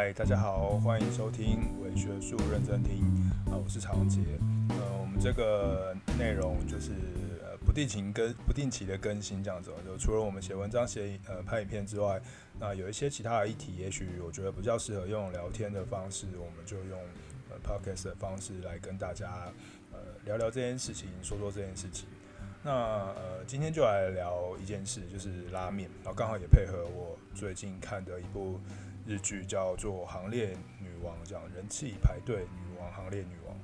嗨，大家好，欢迎收听伪学术认真听啊，我是常杰。呃，我们这个内容就是呃不定期更不定期的更新这样子，就除了我们写文章、写呃拍影片之外，那有一些其他的议题，也许我觉得比较适合用聊天的方式，我们就用呃 podcast 的方式来跟大家呃聊聊这件事情，说说这件事情。那呃，今天就来聊一件事，就是拉面，然后刚好也配合我最近看的一部日剧，叫做《行列女王》，这样人气排队女王，行列女王，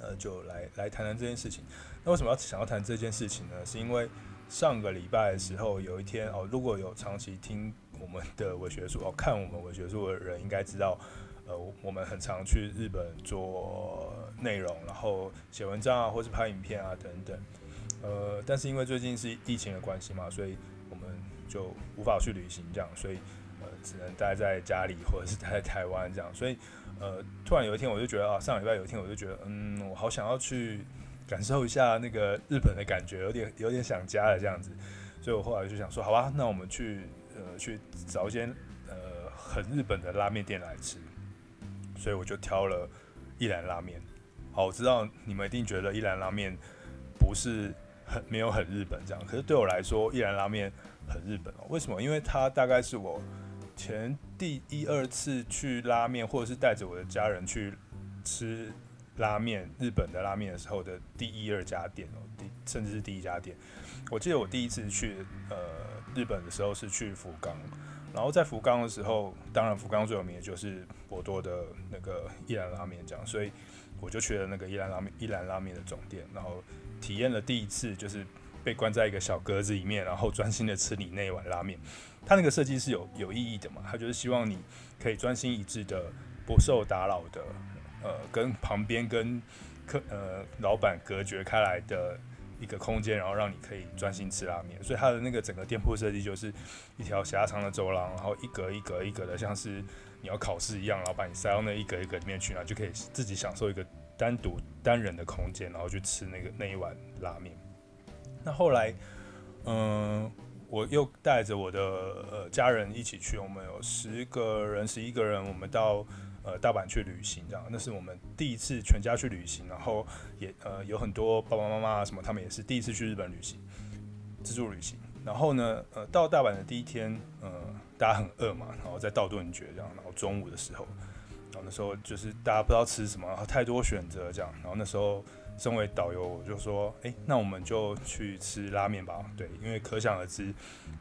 呃，就来来谈谈这件事情。那为什么要想要谈这件事情呢？是因为上个礼拜的时候，有一天哦，如果有长期听我们的文学书哦，看我们文学书的人应该知道，呃，我们很常去日本做内容，然后写文章啊，或是拍影片啊等等。呃，但是因为最近是疫情的关系嘛，所以我们就无法去旅行，这样，所以，只能待在家里或者是待在台湾这样，所以呃，突然有一天我就觉得啊，上礼拜有一天我就觉得，嗯，我好想要去感受一下那个日本的感觉，有点有点想家了这样子，所以我后来就想说，好吧，那我们去呃去找一间呃很日本的拉面店来吃，所以我就挑了一兰拉面。好，我知道你们一定觉得一兰拉面不是。很没有很日本这样，可是对我来说，一兰拉面很日本哦。为什么？因为它大概是我前第一二次去拉面，或者是带着我的家人去吃拉面，日本的拉面的时候的第一二家店哦，第甚至是第一家店。我记得我第一次去呃日本的时候是去福冈，然后在福冈的时候，当然福冈最有名的就是博多的那个一兰拉面这样，所以我就去了那个一兰拉面一兰拉面的总店，然后。体验了第一次，就是被关在一个小格子里面，然后专心的吃你那一碗拉面。他那个设计是有有意义的嘛？他就是希望你可以专心一致的，不受打扰的，呃，跟旁边跟客呃老板隔绝开来的一个空间，然后让你可以专心吃拉面。所以他的那个整个店铺设计就是一条狭长的走廊，然后一格一格一格的，像是你要考试一样，然后把你塞到那一格一格里面去，然后就可以自己享受一个。单独单人的空间，然后去吃那个那一碗拉面。那后来，嗯、我又带着我的呃家人一起去，我们有十个人、十一个人，我们到呃大阪去旅行，这样。那是我们第一次全家去旅行，然后也呃有很多爸爸妈妈什么，他们也是第一次去日本旅行，自助旅行。然后呢，呃，到大阪的第一天，呃，大家很饿嘛，然后在道顿堀这样，然后中午的时候。然后那时候就是大家不知道吃什么，然后太多选择这样。然后那时候身为导游，我就说：“哎，那我们就去吃拉面吧。”对，因为可想而知，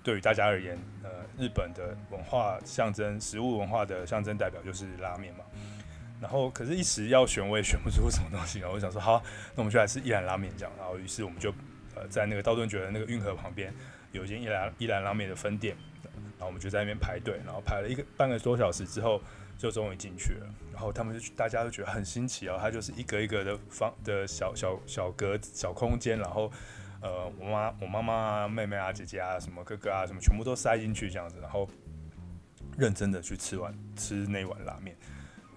对于大家而言，呃，日本的文化象征、食物文化的象征代表就是拉面嘛。然后可是，一时要选，我也选不出什么东西。然后我想说：“好，那我们就来吃一兰拉面这样。”然后于是我们就呃在那个道顿堀的那个运河旁边有一间一兰一兰拉面的分店，然后我们就在那边排队，然后排了一个半个多小时之后。就终于进去了，然后他们就大家都觉得很新奇哦，它就是一格一格的方的小小小格小空间，然后呃，我妈我妈妈、妹妹啊、姐姐啊、什么哥哥啊、什么全部都塞进去这样子，然后认真的去吃完吃那碗拉面。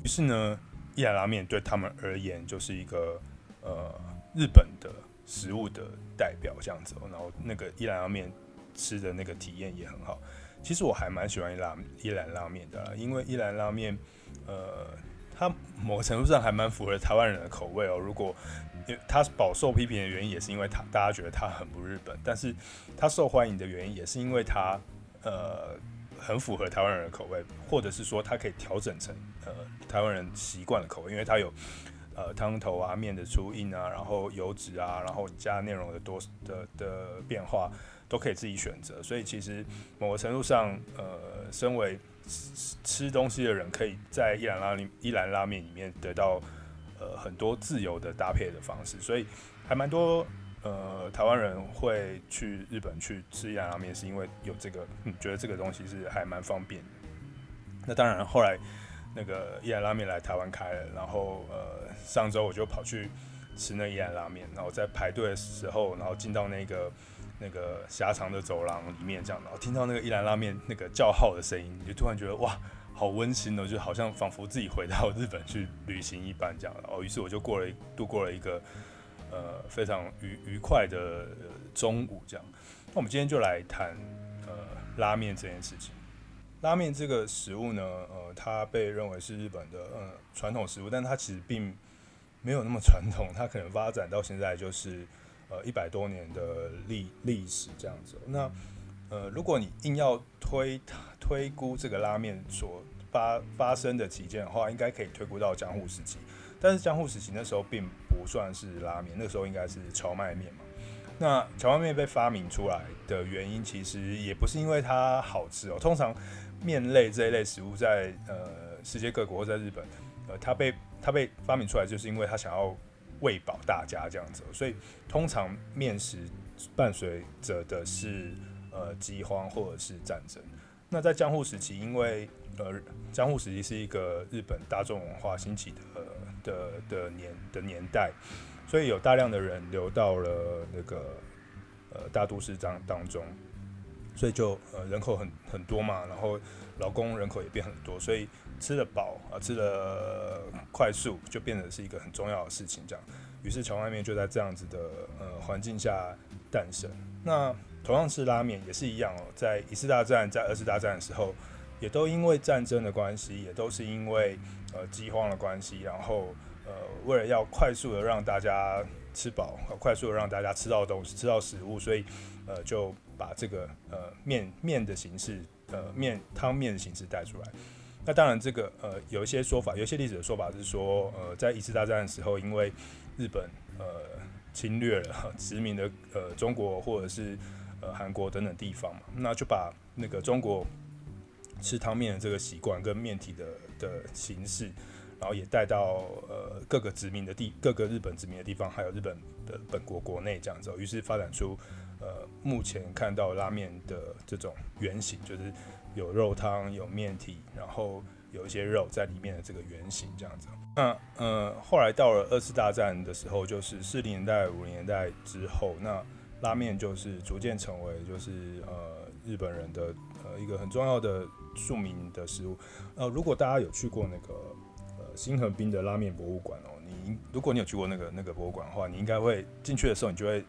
于是呢，一兰拉面对他们而言就是一个呃日本的食物的代表这样子哦，然后那个一兰拉面吃的那个体验也很好。其实我还蛮喜欢一兰一兰拉面的，因为一兰拉面，呃，它某个程度上还蛮符合台湾人的口味哦。如果因为它饱受批评的原因，也是因为它大家觉得它很不日本，但是它受欢迎的原因，也是因为它呃很符合台湾人的口味，或者是说它可以调整成呃台湾人习惯的口味，因为它有呃汤头啊、面的粗硬啊，然后油脂啊，然后加内容的多的的变化。都可以自己选择，所以其实某个程度上，呃，身为吃吃东西的人，可以在一兰拉面一兰拉面里面得到呃很多自由的搭配的方式，所以还蛮多呃台湾人会去日本去吃一兰拉面，是因为有这个，嗯，觉得这个东西是还蛮方便。那当然，后来那个一兰拉面来台湾开了，然后呃上周我就跑去吃那一兰拉面，然后在排队的时候，然后进到那个。那个狭长的走廊里面，这样，然后听到那个一兰拉面那个叫号的声音，你就突然觉得哇，好温馨哦，就好像仿佛自己回到日本去旅行一般这样。然后，于是我就过了度过了一个呃非常愉愉快的中午这样。那我们今天就来谈呃拉面这件事情。拉面这个食物呢，呃，它被认为是日本的呃传统食物，但它其实并没有那么传统，它可能发展到现在就是呃一百多年的历历史这样子。那呃，如果你硬要推推估这个拉面所发发生的期间的话，应该可以推估到江户时期。但是江户时期那时候并不算是拉面，那时候应该是荞麦面嘛。那荞麦面被发明出来的原因，其实也不是因为它好吃哦。通常面类这一类食物在呃世界各国或在日本，呃，它被它被发明出来，就是因为它想要喂饱大家这样子。所以通常面食伴随着的是。呃，饥荒或者是战争。那在江户时期，因为呃，江户时期是一个日本大众文化兴起的的的年的年代，所以有大量的人流到了那个呃大都市当当中，所以就呃人口很很多嘛，然后劳工人口也变很多，所以吃得饱啊，吃得快速，就变得是一个很重要的事情。这样，于是荞麦面就在这样子的呃环境下诞生。那同样是拉面，也是一样哦。在一次大战、在二次大战的时候，也都因为战争的关系，也都是因为呃饥荒的关系，然后呃为了要快速的让大家吃饱，快速的让大家吃到东西、吃到食物，所以呃就把这个呃面面的形式，呃面汤面的形式带出来。那当然，这个呃有一些说法，有一些历史的说法是说，呃在一次大战的时候，因为日本呃侵略了殖民的呃中国或者是呃，韩国等等地方嘛，那就把那个中国吃汤面的这个习惯跟面体的的形式，然后也带到呃各个殖民的地，各个日本殖民的地方，还有日本的本国国内这样子，于是发展出呃目前看到拉面的这种原型，就是有肉汤、有面体，然后有一些肉在里面的这个原型这样子。那呃后来到了二次大战的时候，就是四零年代、五零年代之后，那拉面就是逐渐成为就是呃日本人的呃一个很重要的庶民的食物。呃，如果大家有去过那个呃新横滨的拉面博物馆哦，你如果你有去过那个那个博物馆的话，你应该会进去的时候，你就会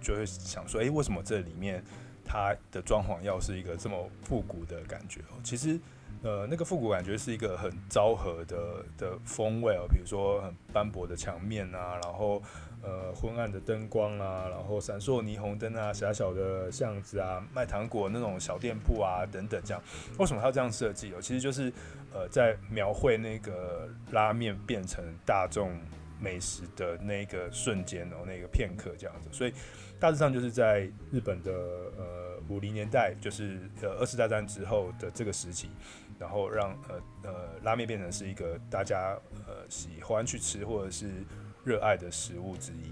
就会想说，诶，为什么这里面它的装潢要是一个这么复古的感觉哦？其实。呃，那个复古感觉是一个很昭和的的风味哦，比如说很斑驳的墙面啊，然后呃昏暗的灯光啊，然后闪烁霓虹灯啊，狭小的巷子啊，卖糖果那种小店铺啊等等这样。为什么他要这样设计哦？其实就是呃在描绘那个拉面变成大众美食的那个瞬间哦，那个片刻这样子。所以大致上就是在日本的呃五零年代，就是呃二次大战之后的这个时期。然后让呃呃拉面变成是一个大家呃喜欢去吃或者是热爱的食物之一。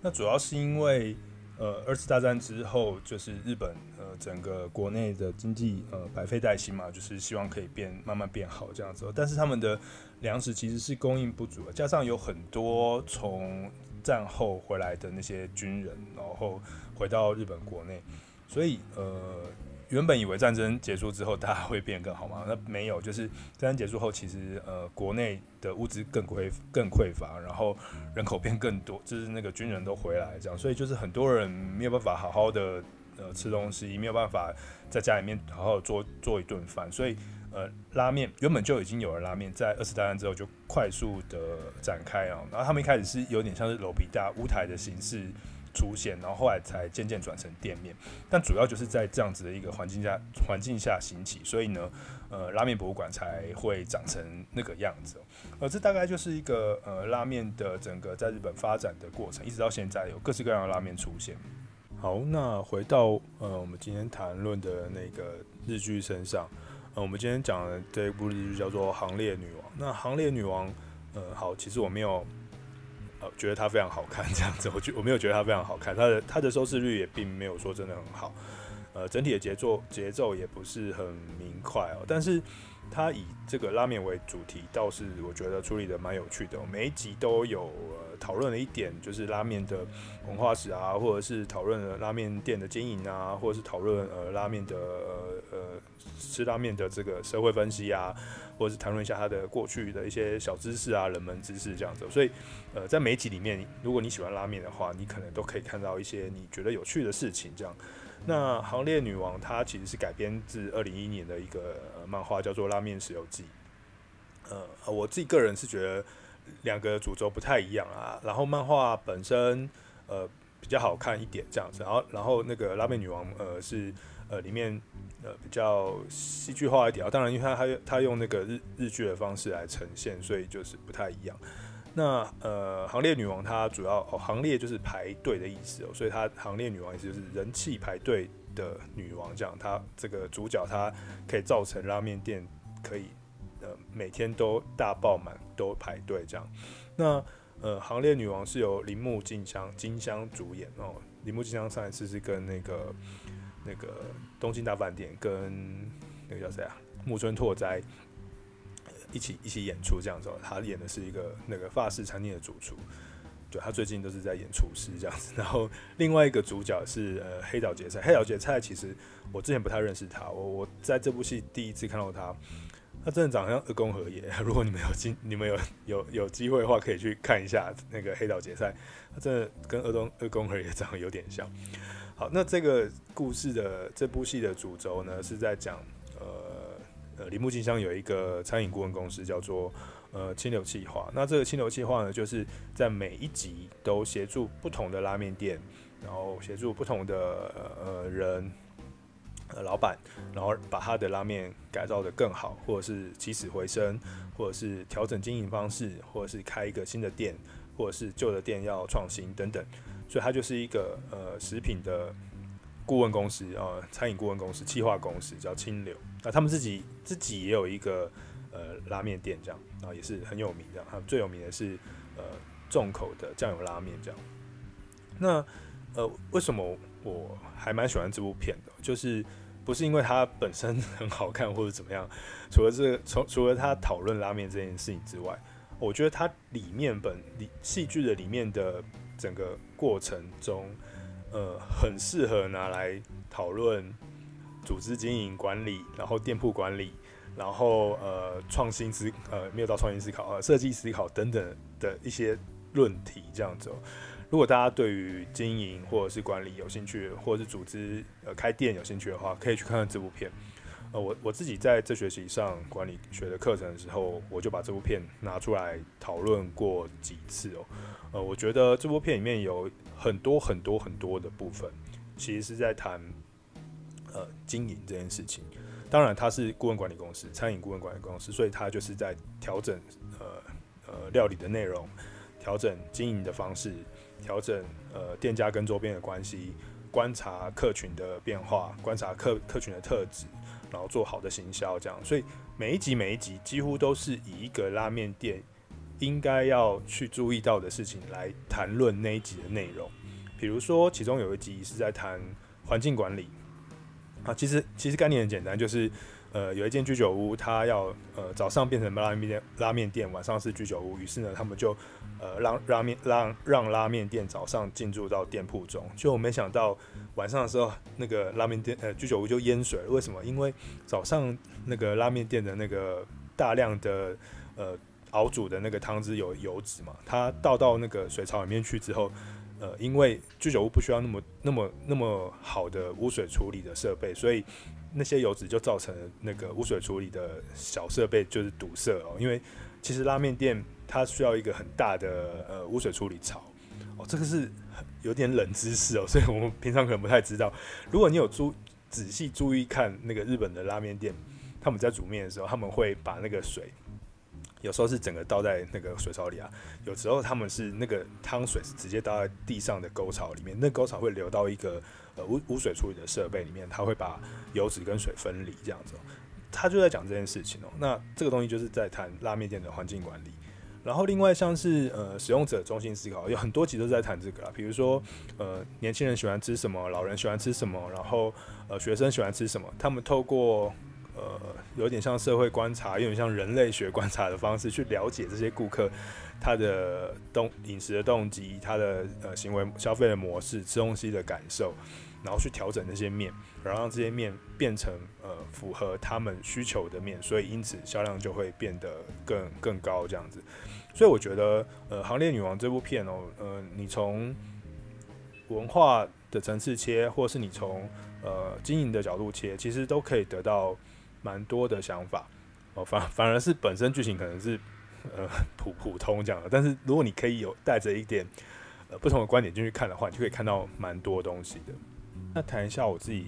那主要是因为呃二次大战之后，就是日本呃整个国内的经济呃百废待兴嘛，就是希望可以变慢慢变好这样子。但是他们的粮食其实是供应不足的，加上有很多从战后回来的那些军人，然后回到日本国内，所以呃。原本以为战争结束之后大家会变更好吗？那没有，就是战争结束后，其实呃国内的物资更匮更匮乏，然后人口变更多，就是那个军人都回来这样，所以就是很多人没有办法好好的呃吃东西，没有办法在家里面好好做做一顿饭，所以呃拉面原本就已经有了拉面，在二次大战之后就快速的展开啊，然后他们一开始是有点像是楼皮大屋台的形式。出现，然后后来才渐渐转成店面，但主要就是在这样子的一个环境下环境下兴起，所以呢，呃，拉面博物馆才会长成那个样子。呃，这大概就是一个呃拉面的整个在日本发展的过程，一直到现在有各式各样的拉面出现。好，那回到呃我们今天谈论的那个日剧身上，呃，我们今天讲的这一部日剧叫做《行列女王》。那《行列女王》呃，好，其实我没有。呃，觉得它非常好看，这样子，我觉我没有觉得它非常好看，它的它的收视率也并没有说真的很好，呃，整体的节奏节奏也不是很明快哦，但是它以这个拉面为主题，倒是我觉得处理的蛮有趣的，每一集都有呃讨论了一点，就是拉面的文化史啊，或者是讨论拉面店的经营啊，或者是讨论呃拉面的呃呃吃拉面的这个社会分析啊。或者是谈论一下他的过去的一些小知识啊、冷门知识这样子，所以，呃，在每集里面，如果你喜欢拉面的话，你可能都可以看到一些你觉得有趣的事情这样。那《行列女王》它其实是改编自二零一一年的一个漫画，叫做《拉面食游记》。呃，我自己个人是觉得两个主轴不太一样啊。然后漫画本身呃比较好看一点这样子，然后然后那个《拉面女王》呃是呃里面呃比较戏剧化一点啊。当然，因为它它它用那个日日剧的方式来呈现，所以就是不太一样。那呃，行列女王它主要哦，行列就是排队的意思哦，所以它行列女王意思就是人气排队的女王这样。它这个主角她可以造成拉面店可以呃每天都大爆满，都排队这样。那呃，行列女王是由铃木静香金香主演哦。铃木静香上一次是跟那个那个东京大饭店跟那个叫谁啊木村拓哉。一起一起演出这样子，他演的是一个那个法式餐厅的主厨，对，他最近都是在演厨师这样子。然后另外一个主角是呃黑岛结菜，黑岛结菜其实我之前不太认识他，我我在这部戏第一次看到他，他真的长得像二宫和也。如果你们有机你们有有有机会的话，可以去看一下那个黑岛结菜，他真的跟二宫二宫和也长得有点像。好，那这个故事的这部戏的主轴呢是在讲呃。呃，铃木静香有一个餐饮顾问公司，叫做呃清流计划。那这个清流计划呢，就是在每一集都协助不同的拉面店，然后协助不同的呃人呃老板，然后把他的拉面改造得更好，或者是起死回生，或者是调整经营方式，或者是开一个新的店，或者是旧的店要创新等等。所以它就是一个呃食品的顾问公司啊、呃，餐饮顾问公司、企划公司叫清流。那他们自己自己也有一个呃拉面店这样，然后也是很有名这样。他最有名的是呃重口的酱油拉面这样。那呃为什么我还蛮喜欢这部片的？就是不是因为它本身很好看或者怎么样，除了这个除除了他讨论拉面这件事情之外，我觉得它里面本里戏剧的里面的整个过程中，呃很适合拿来讨论。组织经营管理，然后店铺管理，然后呃创新思呃没有到创新思考呃设计思考等等的一些论题这样子。如果大家对于经营或者是管理有兴趣，或者是组织呃开店有兴趣的话，可以去看看这部片。呃，我我自己在这学期上管理学的课程的时候，我就把这部片拿出来讨论过几次哦。呃，我觉得这部片里面有很多很多很多的部分，其实是在谈。呃，经营这件事情，当然他是顾问管理公司，餐饮顾问管理公司，所以他就是在调整呃呃料理的内容，调整经营的方式，调整呃店家跟周边的关系，观察客群的变化，观察客客群的特质，然后做好的行销，这样。所以每一集每一集几乎都是以一个拉面店应该要去注意到的事情来谈论那一集的内容。比如说，其中有一集是在谈环境管理。啊，其实其实概念很简单，就是，呃，有一间居酒屋，它要呃早上变成拉面店，拉面店晚上是居酒屋，于是呢，他们就呃让拉面让让拉面店早上进驻到店铺中，就我没想到晚上的时候，那个拉面店呃居酒屋就淹水了。为什么？因为早上那个拉面店的那个大量的呃熬煮的那个汤汁有油脂嘛，它倒到那个水槽里面去之后。呃，因为居酒屋不需要那么、那么、那么好的污水处理的设备，所 以那些油脂就造成那个污水处理的小设备就是堵塞哦。因为其实拉面店它需要一个很大的呃污水处理槽哦，这个是有点冷知识哦，所以我们平常可能不太知道。如果你有注仔细注意看那个日本的拉面店，他们在煮面的时候，他们会把那个水。有时候是整个倒在那个水槽里啊，有时候他们是那个汤水是直接倒在地上的沟槽里面，那沟槽会流到一个呃污污水处理的设备里面，它会把油脂跟水分离这样子。他就在讲这件事情哦。那这个东西就是在谈拉面店的环境管理。然后另外像是呃使用者中心思考，有很多集都在谈这个啦，比如说呃年轻人喜欢吃什么，老人喜欢吃什么，然后呃学生喜欢吃什么，他们透过。呃，有点像社会观察，有点像人类学观察的方式去了解这些顾客他的动饮食的动机，他的呃行为消费的模式，吃东西的感受，然后去调整这些面，然后让这些面变成呃符合他们需求的面，所以因此销量就会变得更更高这样子。所以我觉得呃，《行列女王》这部片哦，呃，你从文化的层次切，或是你从呃经营的角度切，其实都可以得到蛮多的想法哦。反 反而是本身剧情可能是呃 普普通这样的，但是如果你可以有带着一点呃不同的观点进去看的话，你就可以看到蛮多东西的。那谈一下我自己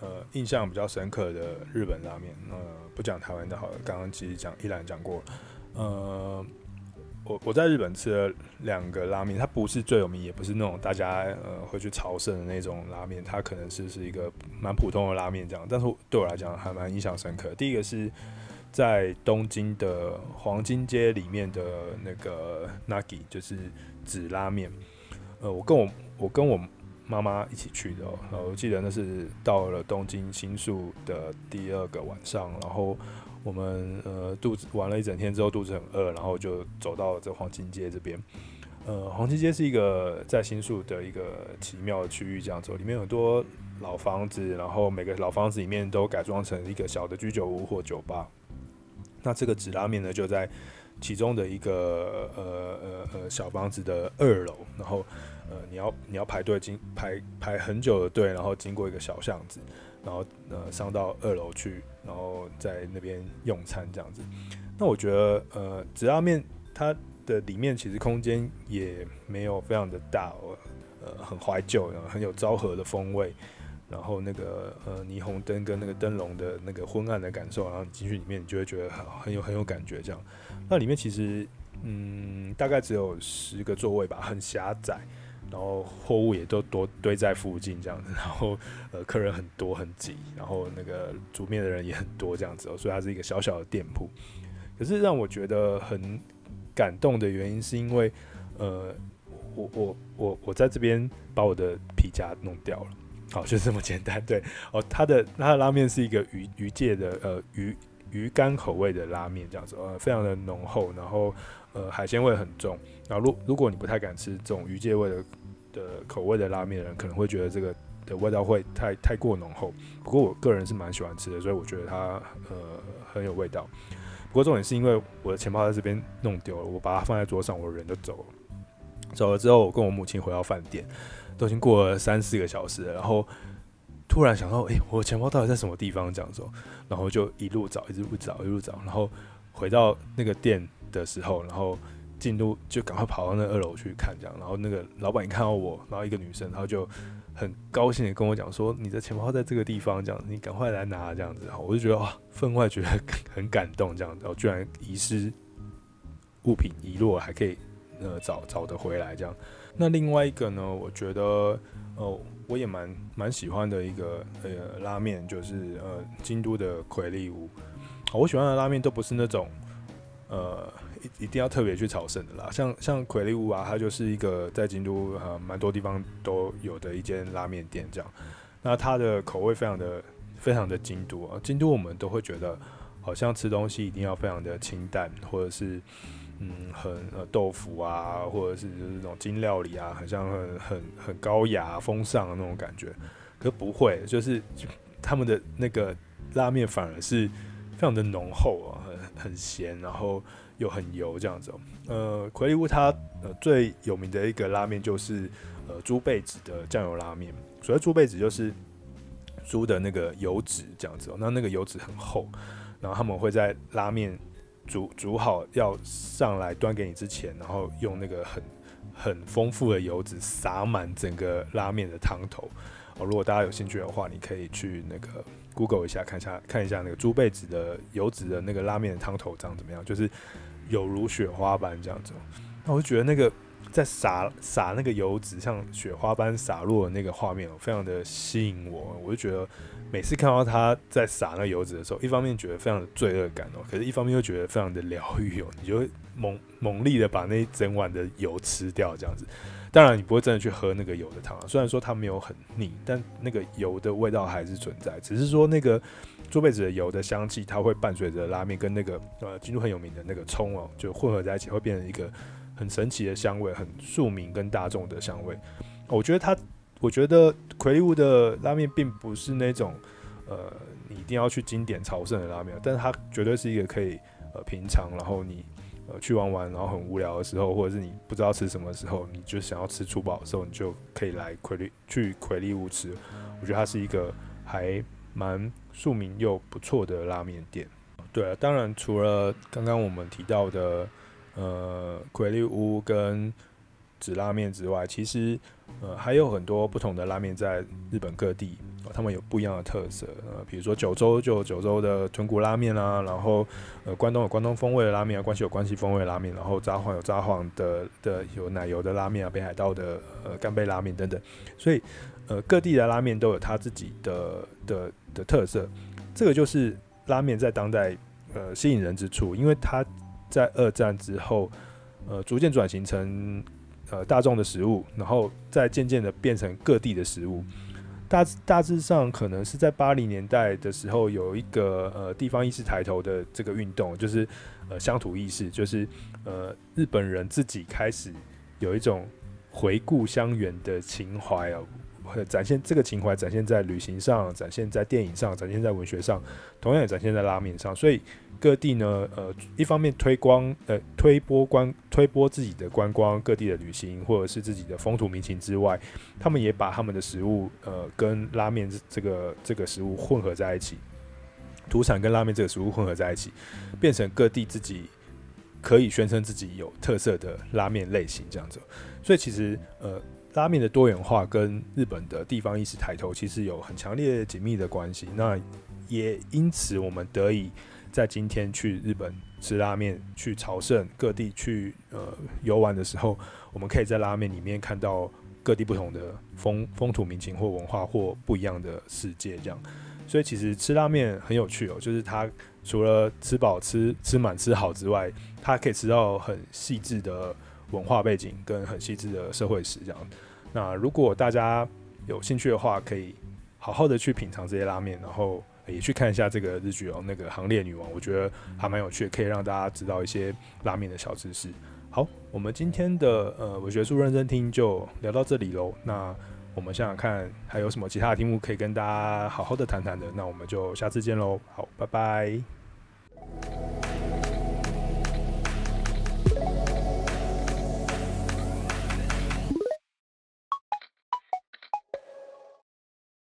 呃印象比较深刻的日本拉面，呃不讲台湾的好了，刚刚其实讲一兰讲过了，呃。我我在日本吃了两个拉面，它不是最有名，也不是那种大家呃会去朝圣的那种拉面，它可能是是一个蛮普通的拉面这样。但是对我来讲还蛮印象深刻。第一个是在东京的黄金街里面的那个 Nagi，就是紫拉面。呃，我跟我我跟我妈妈一起去的，然后我记得那是到了东京新宿的第二个晚上，然后。我们呃肚子玩了一整天之后肚子很饿，然后就走到这黄金街这边。呃，黄金街是一个在新宿的一个奇妙的区域，这样走，里面很多老房子，然后每个老房子里面都改装成一个小的居酒屋或酒吧。那这个紫拉面呢，就在其中的一个呃呃呃小房子的二楼，然后呃你要你要排队经排排很久的队，然后经过一个小巷子。然后呃上到二楼去，然后在那边用餐这样子。那我觉得呃只要面它的里面其实空间也没有非常的大，呃很怀旧，然后很有昭和的风味。然后那个呃霓虹灯跟那个灯笼的那个昏暗的感受，然后进去里面你就会觉得很很有很有感觉这样。那里面其实嗯大概只有十个座位吧，很狭窄。然后货物也都多堆在附近这样子，然后呃客人很多很挤，然后那个煮面的人也很多这样子哦，所以它是一个小小的店铺。可是让我觉得很感动的原因，是因为呃我我我我在这边把我的皮夹弄掉了，好就这么简单。对哦，它的它的拉面是一个鱼鱼介的呃鱼鱼干口味的拉面这样子，呃非常的浓厚，然后呃海鲜味很重。然后如如果你不太敢吃这种鱼介味的。的口味的拉面的人可能会觉得这个的味道会太太过浓厚，不过我个人是蛮喜欢吃的，所以我觉得它呃很有味道。不过重点是因为我的钱包在这边弄丢了，我把它放在桌上，我人就走了。走了之后，我跟我母亲回到饭店，都已经过了三四个小时了，然后突然想到，诶、我的钱包到底在什么地方？这样子，然后就一路找，一路找，一路找，然后回到那个店的时候，然后。进入就赶快跑到那二楼去看，这样，然后那个老板一看到我，然后一个女生，然后就很高兴的跟我讲说：“你的钱包在这个地方，这样，你赶快来拿，这样子。”我就觉得哇，分外觉得很感动，这样子，然后居然遗失物品遗落还可以呃找找得回来，这样。那另外一个呢，我觉得哦，我也蛮蛮喜欢的一个呃拉面，就是呃京都的葵利屋。我喜欢的拉面都不是那种呃。一定要特别去朝圣的啦，像像葵利屋啊，它就是一个在京都呃蛮多地方都有的一间拉面店这样。那它的口味非常的非常的京都啊，京都我们都会觉得好像吃东西一定要非常的清淡，或者是嗯很呃豆腐啊，或者是就是那种京料理啊，很像很很很高雅风尚的那种感觉。可不会，就是他们的那个拉面反而是非常的浓厚啊，很很咸，然后。又很油这样子哦，呃，葵利屋它呃最有名的一个拉面就是呃猪背脂的酱油拉面。所谓猪背脂就是猪的那个油脂这样子哦，那那个油脂很厚，然后他们会在拉面煮煮好要上来端给你之前，然后用那个很很丰富的油脂撒满整个拉面的汤头哦。如果大家有兴趣的话，你可以去那个 Google 一下，看一下看一下那个猪背子的油脂的那个拉面的汤头长怎么样，就是。有如雪花般这样子，那我就觉得那个在撒撒那个油脂，像雪花般洒落的那个画面哦，非常的吸引我。我就觉得每次看到他在撒那油脂的时候，一方面觉得非常的罪恶感哦，可是一方面又觉得非常的疗愈哦。你就会猛猛力的把那一整碗的油吃掉这样子。当然你不会真的去喝那个油的汤，虽然说它没有很腻，但那个油的味道还是存在，只是说那个。猪背子的油的香气，它会伴随着拉面跟那个呃京都很有名的那个葱哦，就混合在一起，会变成一个很神奇的香味，很庶民跟大众的香味。我觉得它，我觉得魁利屋的拉面并不是那种呃你一定要去经典朝圣的拉面，但是它绝对是一个可以呃平常，然后你呃去玩玩，然后很无聊的时候，或者是你不知道吃什么的时候，你就想要吃粗饱的时候，你就可以来魁力去魁力屋吃。我觉得它是一个还蛮庶民又不错的拉面店。对啊，当然除了刚刚我们提到的呃魁力屋跟紫拉面之外，其实呃还有很多不同的拉面在日本各地。他们有不一样的特色，呃，比如说九州就九州的豚骨拉面啊，然后呃，关东有关东风味的拉面啊，关西有关西风味的拉面，然后札幌有札幌的的有奶油的拉面啊，北海道的呃干贝拉面等等，所以呃各地的拉面都有它自己的的的特色，这个就是拉面在当代呃吸引人之处，因为它在二战之后呃逐渐转型成呃大众的食物，然后再渐渐的变成各地的食物。大大致上可能是在八零年代的时候，有一个呃地方意识抬头的这个运动，就是呃乡土意识，就是呃日本人自己开始有一种回顾乡园的情怀啊，展现这个情怀展现在旅行上，展现在电影上，展现在文学上，同样也展现在拉面上，所以。各地呢，呃，一方面推光，呃，推波观，推波自己的观光，各地的旅行，或者是自己的风土民情之外，他们也把他们的食物，呃，跟拉面这个这个食物混合在一起，土产跟拉面这个食物混合在一起，变成各地自己可以宣称自己有特色的拉面类型这样子。所以其实，呃，拉面的多元化跟日本的地方意识抬头其实有很强烈紧密的关系。那也因此，我们得以。在今天去日本吃拉面，去朝圣各地去呃游玩的时候，我们可以在拉面里面看到各地不同的风风土民情或文化或不一样的世界这样。所以其实吃拉面很有趣哦，就是它除了吃饱、吃吃满、吃好之外，它可以吃到很细致的文化背景跟很细致的社会史这样。那如果大家有兴趣的话，可以好好的去品尝这些拉面，然后。也去看一下这个日剧哦，那个行列女王，我觉得还蛮有趣的，可以让大家知道一些拉面的小知识。好，我们今天的呃文学术认真听就聊到这里喽。那我们想想看还有什么其他的题目可以跟大家好好的谈谈的，那我们就下次见喽。好，拜拜。